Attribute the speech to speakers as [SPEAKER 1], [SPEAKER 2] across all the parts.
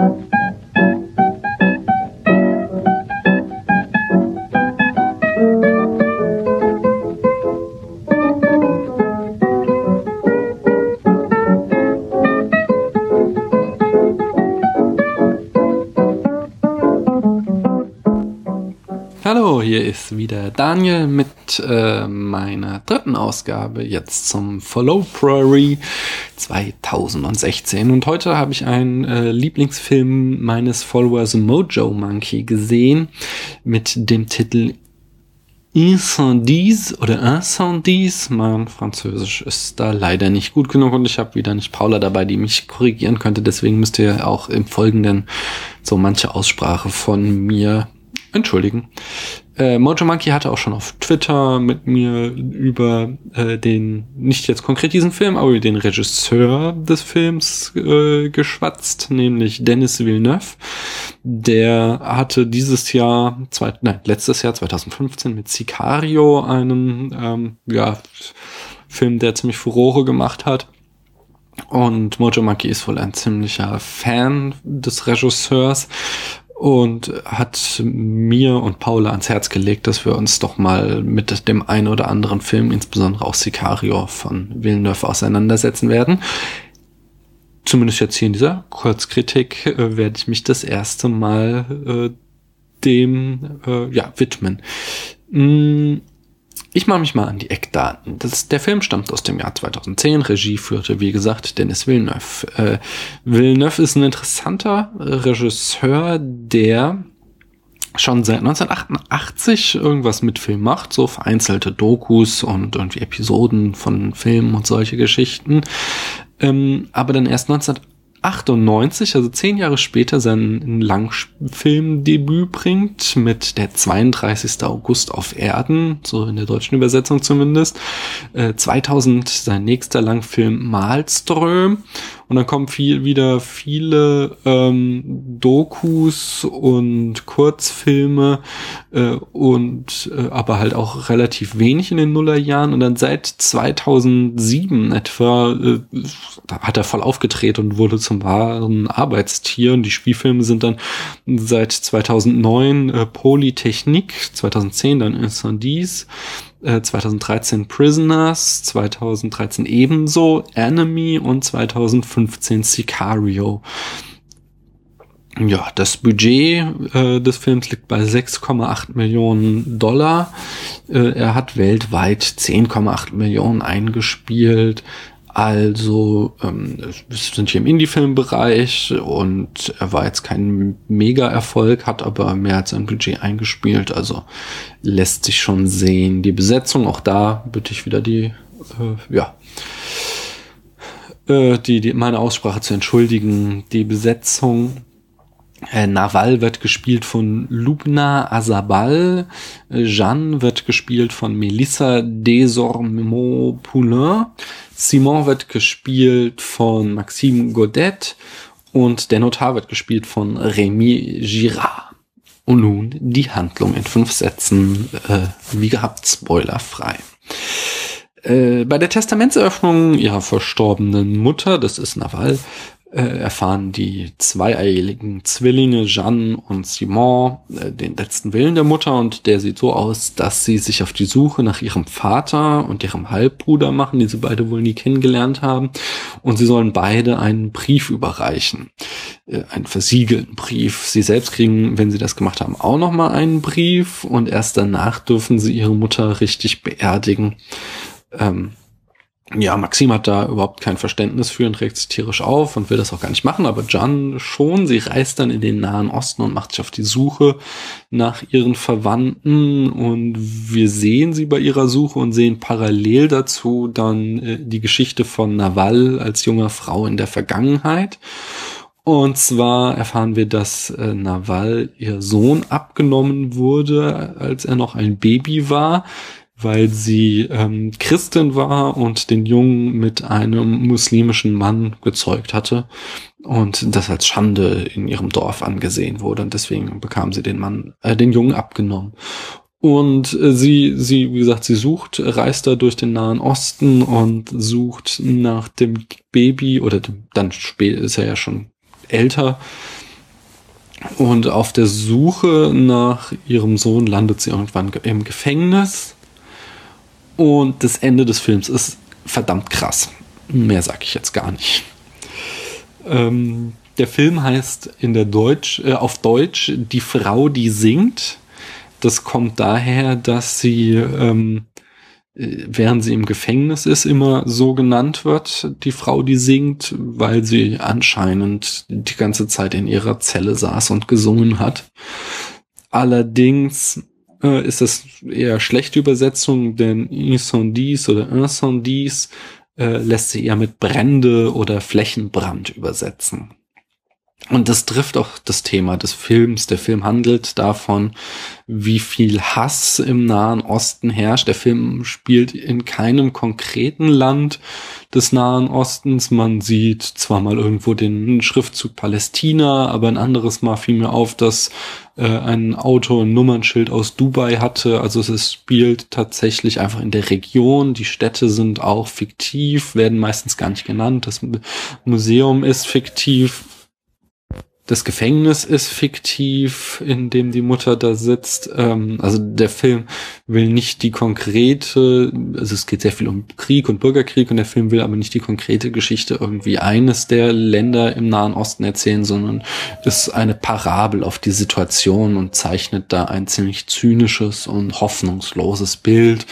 [SPEAKER 1] hier Daniel mit äh, meiner dritten Ausgabe jetzt zum Follow Prairie 2016. Und heute habe ich einen äh, Lieblingsfilm meines Followers Mojo Monkey gesehen mit dem Titel Incendis oder Incendis. Mein Französisch ist da leider nicht gut genug und ich habe wieder nicht Paula dabei, die mich korrigieren könnte. Deswegen müsst ihr auch im Folgenden so manche Aussprache von mir entschuldigen. Äh, Mojo Monkey hatte auch schon auf Twitter mit mir über äh, den, nicht jetzt konkret diesen Film, aber über den Regisseur des Films äh, geschwatzt, nämlich Dennis Villeneuve. Der hatte dieses Jahr, zwei, nein, letztes Jahr 2015 mit Sicario, einem ähm, ja, Film, der ziemlich Furore gemacht hat. Und Mojo Monkey ist wohl ein ziemlicher Fan des Regisseurs und hat mir und Paula ans Herz gelegt, dass wir uns doch mal mit dem einen oder anderen Film, insbesondere auch Sicario von Villeneuve, auseinandersetzen werden. Zumindest jetzt hier in dieser Kurzkritik äh, werde ich mich das erste Mal äh, dem äh, ja, widmen. Mm, ich mache mich mal an die Eckdaten. Das, der Film stammt aus dem Jahr 2010. Regie führte, wie gesagt, Dennis Villeneuve. Äh, Villeneuve ist ein interessanter Regisseur, der schon seit 1988 irgendwas mit Film macht, so vereinzelte Dokus und irgendwie Episoden von Filmen und solche Geschichten. Ähm, aber dann erst 19 98, also zehn Jahre später, sein Langfilmdebüt bringt mit der 32. August auf Erden, so in der deutschen Übersetzung zumindest. Äh, 2000 sein nächster Langfilm Malström und dann kommen viel, wieder viele ähm, Dokus und Kurzfilme äh, und äh, aber halt auch relativ wenig in den Nullerjahren. Und dann seit 2007 etwa äh, hat er voll aufgedreht und wurde zum wahren Arbeitstier. Und die Spielfilme sind dann seit 2009 äh, Polytechnik, 2010 dann Incendies, 2013 äh, Prisoners, 2013 ebenso Enemy und 2015 Sicario. Ja, das Budget äh, des Films liegt bei 6,8 Millionen Dollar. Äh, er hat weltweit 10,8 Millionen eingespielt. Also, ähm, wir sind hier im Indie-Film-Bereich und er war jetzt kein Mega-Erfolg, hat aber mehr als ein Budget eingespielt, also lässt sich schon sehen. Die Besetzung, auch da bitte ich wieder die, äh, ja, äh, die, die, meine Aussprache zu entschuldigen. Die Besetzung äh, Naval wird gespielt von Lubna Azabal. Jeanne wird gespielt von Melissa Desormeaux-Poulain. Simon wird gespielt von Maxime Godet. Und der Notar wird gespielt von Rémi Girard. Und nun die Handlung in fünf Sätzen, äh, wie gehabt, spoilerfrei. Äh, bei der Testamentseröffnung ihrer verstorbenen Mutter, das ist Naval, erfahren die zweieigen Zwillinge Jeanne und Simon äh, den letzten Willen der Mutter und der sieht so aus, dass sie sich auf die Suche nach ihrem Vater und ihrem Halbbruder machen, die sie beide wohl nie kennengelernt haben und sie sollen beide einen Brief überreichen, äh, einen versiegelten Brief. Sie selbst kriegen, wenn sie das gemacht haben, auch noch mal einen Brief und erst danach dürfen sie ihre Mutter richtig beerdigen. Ähm, ja, Maxim hat da überhaupt kein Verständnis für und regt sich tierisch auf und will das auch gar nicht machen, aber Jan schon. Sie reist dann in den Nahen Osten und macht sich auf die Suche nach ihren Verwandten und wir sehen sie bei ihrer Suche und sehen parallel dazu dann äh, die Geschichte von Naval als junger Frau in der Vergangenheit. Und zwar erfahren wir, dass äh, Naval ihr Sohn abgenommen wurde, als er noch ein Baby war weil sie ähm, Christin war und den Jungen mit einem muslimischen Mann gezeugt hatte und das als Schande in ihrem Dorf angesehen wurde und deswegen bekam sie den Mann, äh, den Jungen abgenommen. Und äh, sie, sie, wie gesagt, sie sucht, reist da durch den Nahen Osten und sucht nach dem Baby oder dem, dann spät ist er ja schon älter Und auf der Suche nach ihrem Sohn landet sie irgendwann im Gefängnis. Und das Ende des Films ist verdammt krass. Mehr sage ich jetzt gar nicht. Ähm, der Film heißt in der Deutsch, äh, auf Deutsch Die Frau, die singt. Das kommt daher, dass sie, ähm, äh, während sie im Gefängnis ist, immer so genannt wird, die Frau, die singt, weil sie anscheinend die ganze Zeit in ihrer Zelle saß und gesungen hat. Allerdings äh, ist das eher schlechte Übersetzung, denn Incendis oder Incendis äh, lässt sich eher mit Brände oder Flächenbrand übersetzen. Und das trifft auch das Thema des Films. Der Film handelt davon, wie viel Hass im Nahen Osten herrscht. Der Film spielt in keinem konkreten Land des Nahen Ostens. Man sieht zwar mal irgendwo den Schriftzug Palästina, aber ein anderes Mal fiel mir auf, dass äh, ein Auto ein Nummernschild aus Dubai hatte. Also es spielt tatsächlich einfach in der Region. Die Städte sind auch fiktiv, werden meistens gar nicht genannt. Das Museum ist fiktiv das Gefängnis ist fiktiv, in dem die Mutter da sitzt. Ähm, also der Film will nicht die konkrete, also es geht sehr viel um Krieg und Bürgerkrieg und der Film will aber nicht die konkrete Geschichte irgendwie eines der Länder im Nahen Osten erzählen, sondern ist eine Parabel auf die Situation und zeichnet da ein ziemlich zynisches und hoffnungsloses Bild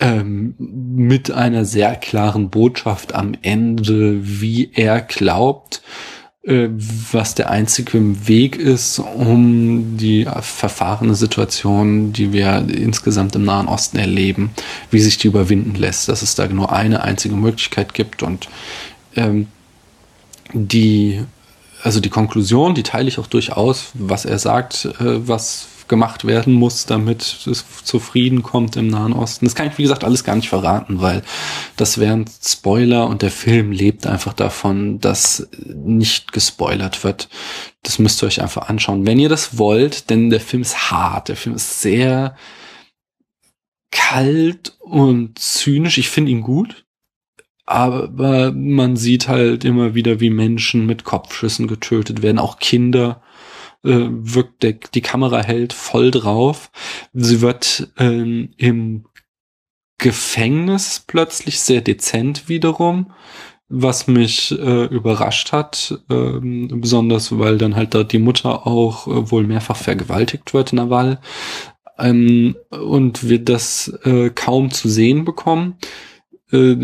[SPEAKER 1] ähm, mit einer sehr klaren Botschaft am Ende, wie er glaubt, was der einzige Weg ist, um die verfahrene Situation, die wir insgesamt im Nahen Osten erleben, wie sich die überwinden lässt, dass es da nur eine einzige Möglichkeit gibt und ähm, die also die Konklusion, die teile ich auch durchaus, was er sagt, äh, was gemacht werden muss, damit es zu Frieden kommt im Nahen Osten. Das kann ich, wie gesagt, alles gar nicht verraten, weil das wären Spoiler und der Film lebt einfach davon, dass nicht gespoilert wird. Das müsst ihr euch einfach anschauen, wenn ihr das wollt, denn der Film ist hart, der Film ist sehr kalt und zynisch. Ich finde ihn gut aber man sieht halt immer wieder, wie Menschen mit Kopfschüssen getötet werden, auch Kinder äh, wirkt der, die Kamera hält voll drauf. Sie wird ähm, im Gefängnis plötzlich sehr dezent wiederum, was mich äh, überrascht hat, ähm, besonders weil dann halt da die Mutter auch äh, wohl mehrfach vergewaltigt wird, Nawal, ähm, und wir das äh, kaum zu sehen bekommen. Äh,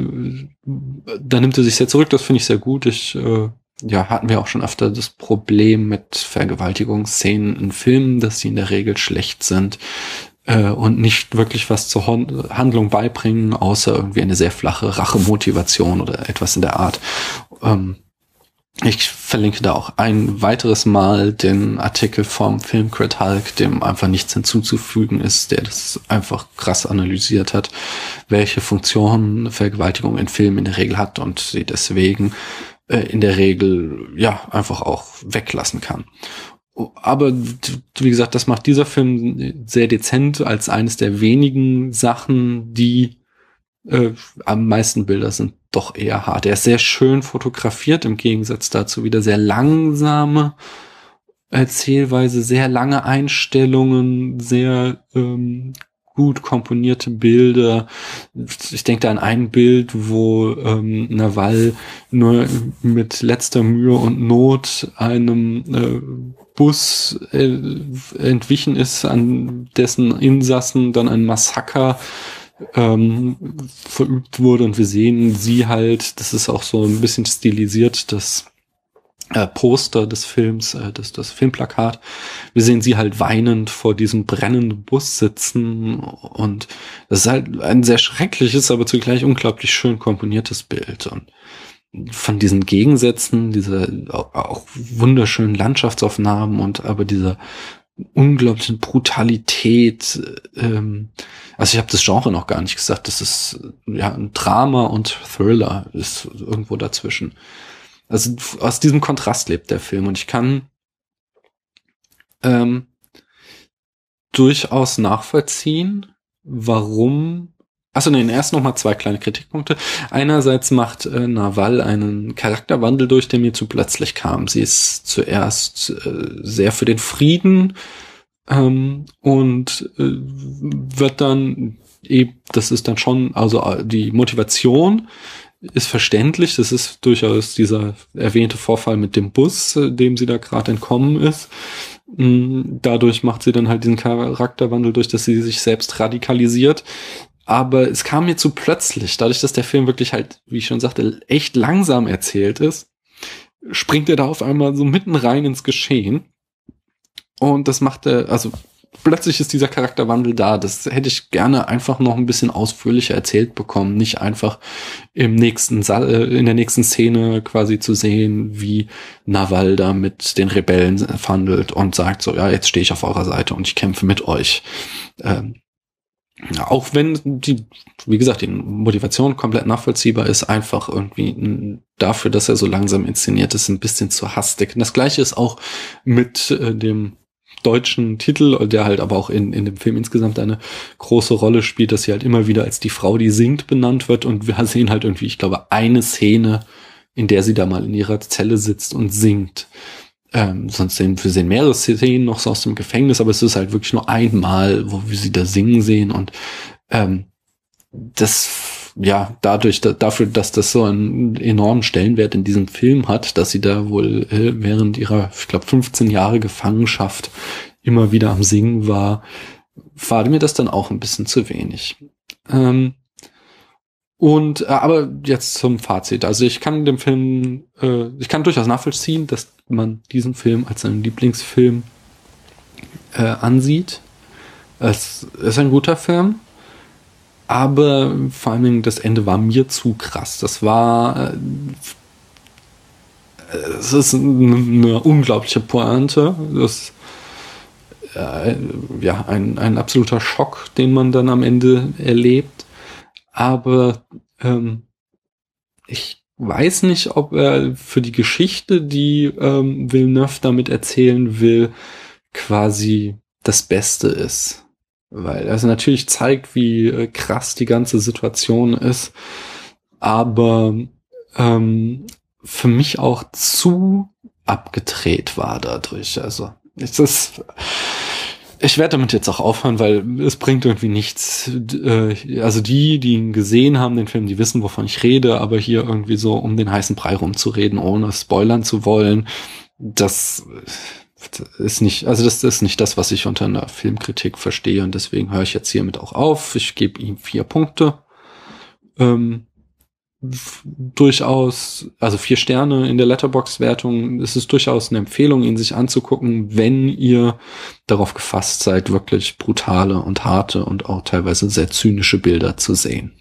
[SPEAKER 1] da nimmt er sich sehr zurück, das finde ich sehr gut. Ich äh, ja, hatten wir auch schon öfter das Problem mit Vergewaltigungsszenen in Filmen, dass sie in der Regel schlecht sind äh, und nicht wirklich was zur Handlung beibringen, außer irgendwie eine sehr flache Rachemotivation oder etwas in der Art. Ähm, ich verlinke da auch ein weiteres Mal den Artikel vom Filmcrit Hulk, dem einfach nichts hinzuzufügen ist, der das einfach krass analysiert hat, welche Funktion Vergewaltigung in Filmen in der Regel hat und sie deswegen äh, in der Regel ja einfach auch weglassen kann. Aber wie gesagt, das macht dieser Film sehr dezent als eines der wenigen Sachen, die äh, am meisten Bilder sind doch eher hart. Er ist sehr schön fotografiert, im Gegensatz dazu wieder sehr langsame Erzählweise, sehr lange Einstellungen, sehr ähm, gut komponierte Bilder. Ich denke da an ein Bild, wo ähm, Nawal nur mit letzter Mühe und Not einem äh, Bus äh, entwichen ist, an dessen Insassen dann ein Massaker ähm, verübt wurde und wir sehen sie halt, das ist auch so ein bisschen stilisiert, das äh, Poster des Films, äh, das, das Filmplakat. Wir sehen sie halt weinend vor diesem brennenden Bus sitzen und das ist halt ein sehr schreckliches, aber zugleich unglaublich schön komponiertes Bild und von diesen Gegensätzen, diese auch wunderschönen Landschaftsaufnahmen und aber dieser unglaublichen Brutalität. Ähm, also ich habe das Genre noch gar nicht gesagt. Das ist ja ein Drama und Thriller ist irgendwo dazwischen. Also aus diesem Kontrast lebt der Film und ich kann ähm, durchaus nachvollziehen, warum Achso, nee, erst noch mal zwei kleine Kritikpunkte. Einerseits macht äh, Naval einen Charakterwandel durch, der mir zu plötzlich kam. Sie ist zuerst äh, sehr für den Frieden ähm, und äh, wird dann eben, das ist dann schon, also äh, die Motivation ist verständlich. Das ist durchaus dieser erwähnte Vorfall mit dem Bus, äh, dem sie da gerade entkommen ist. Mm, dadurch macht sie dann halt diesen Charakterwandel durch, dass sie sich selbst radikalisiert aber es kam mir zu plötzlich, dadurch, dass der Film wirklich halt, wie ich schon sagte, echt langsam erzählt ist, springt er da auf einmal so mitten rein ins Geschehen. Und das macht er, also plötzlich ist dieser Charakterwandel da. Das hätte ich gerne einfach noch ein bisschen ausführlicher erzählt bekommen. Nicht einfach im nächsten Saal, äh, in der nächsten Szene quasi zu sehen, wie Naval da mit den Rebellen verhandelt und sagt so, ja, jetzt stehe ich auf eurer Seite und ich kämpfe mit euch. Ähm, auch wenn die, wie gesagt, die Motivation komplett nachvollziehbar ist, einfach irgendwie dafür, dass er so langsam inszeniert ist, ein bisschen zu hastig. Und das gleiche ist auch mit äh, dem deutschen Titel, der halt aber auch in, in dem Film insgesamt eine große Rolle spielt, dass sie halt immer wieder als die Frau, die singt, benannt wird. Und wir sehen halt irgendwie, ich glaube, eine Szene, in der sie da mal in ihrer Zelle sitzt und singt. Ähm, sonst sehen wir sehen mehrere Szenen noch so aus dem Gefängnis, aber es ist halt wirklich nur einmal, wo wir sie da singen sehen und ähm, das ja dadurch da, dafür, dass das so einen enormen Stellenwert in diesem Film hat, dass sie da wohl äh, während ihrer, ich glaube, 15 Jahre Gefangenschaft immer wieder am Singen war, war mir das dann auch ein bisschen zu wenig. Ähm, und äh, aber jetzt zum Fazit. Also ich kann dem Film, äh, ich kann durchaus nachvollziehen, dass man diesen Film als seinen Lieblingsfilm äh, ansieht. Es ist ein guter Film, aber vor allen Dingen das Ende war mir zu krass. Das war, äh, es ist eine unglaubliche Pointe. Das äh, ja ein, ein absoluter Schock, den man dann am Ende erlebt aber ähm, ich weiß nicht, ob er für die Geschichte, die ähm, Villeneuve damit erzählen will, quasi das Beste ist. Weil also natürlich zeigt, wie äh, krass die ganze Situation ist, aber ähm, für mich auch zu abgedreht war dadurch. Also es ist ich werde damit jetzt auch aufhören, weil es bringt irgendwie nichts. Äh, also die, die ihn gesehen haben, den Film, die wissen, wovon ich rede, aber hier irgendwie so um den heißen Brei rumzureden, ohne spoilern zu wollen, das ist nicht, also das ist nicht das, was ich unter einer Filmkritik verstehe und deswegen höre ich jetzt hiermit auch auf. Ich gebe ihm vier Punkte. Ähm, durchaus, also vier Sterne in der Letterbox-Wertung. Es ist durchaus eine Empfehlung, ihn sich anzugucken, wenn ihr darauf gefasst seid, wirklich brutale und harte und auch teilweise sehr zynische Bilder zu sehen.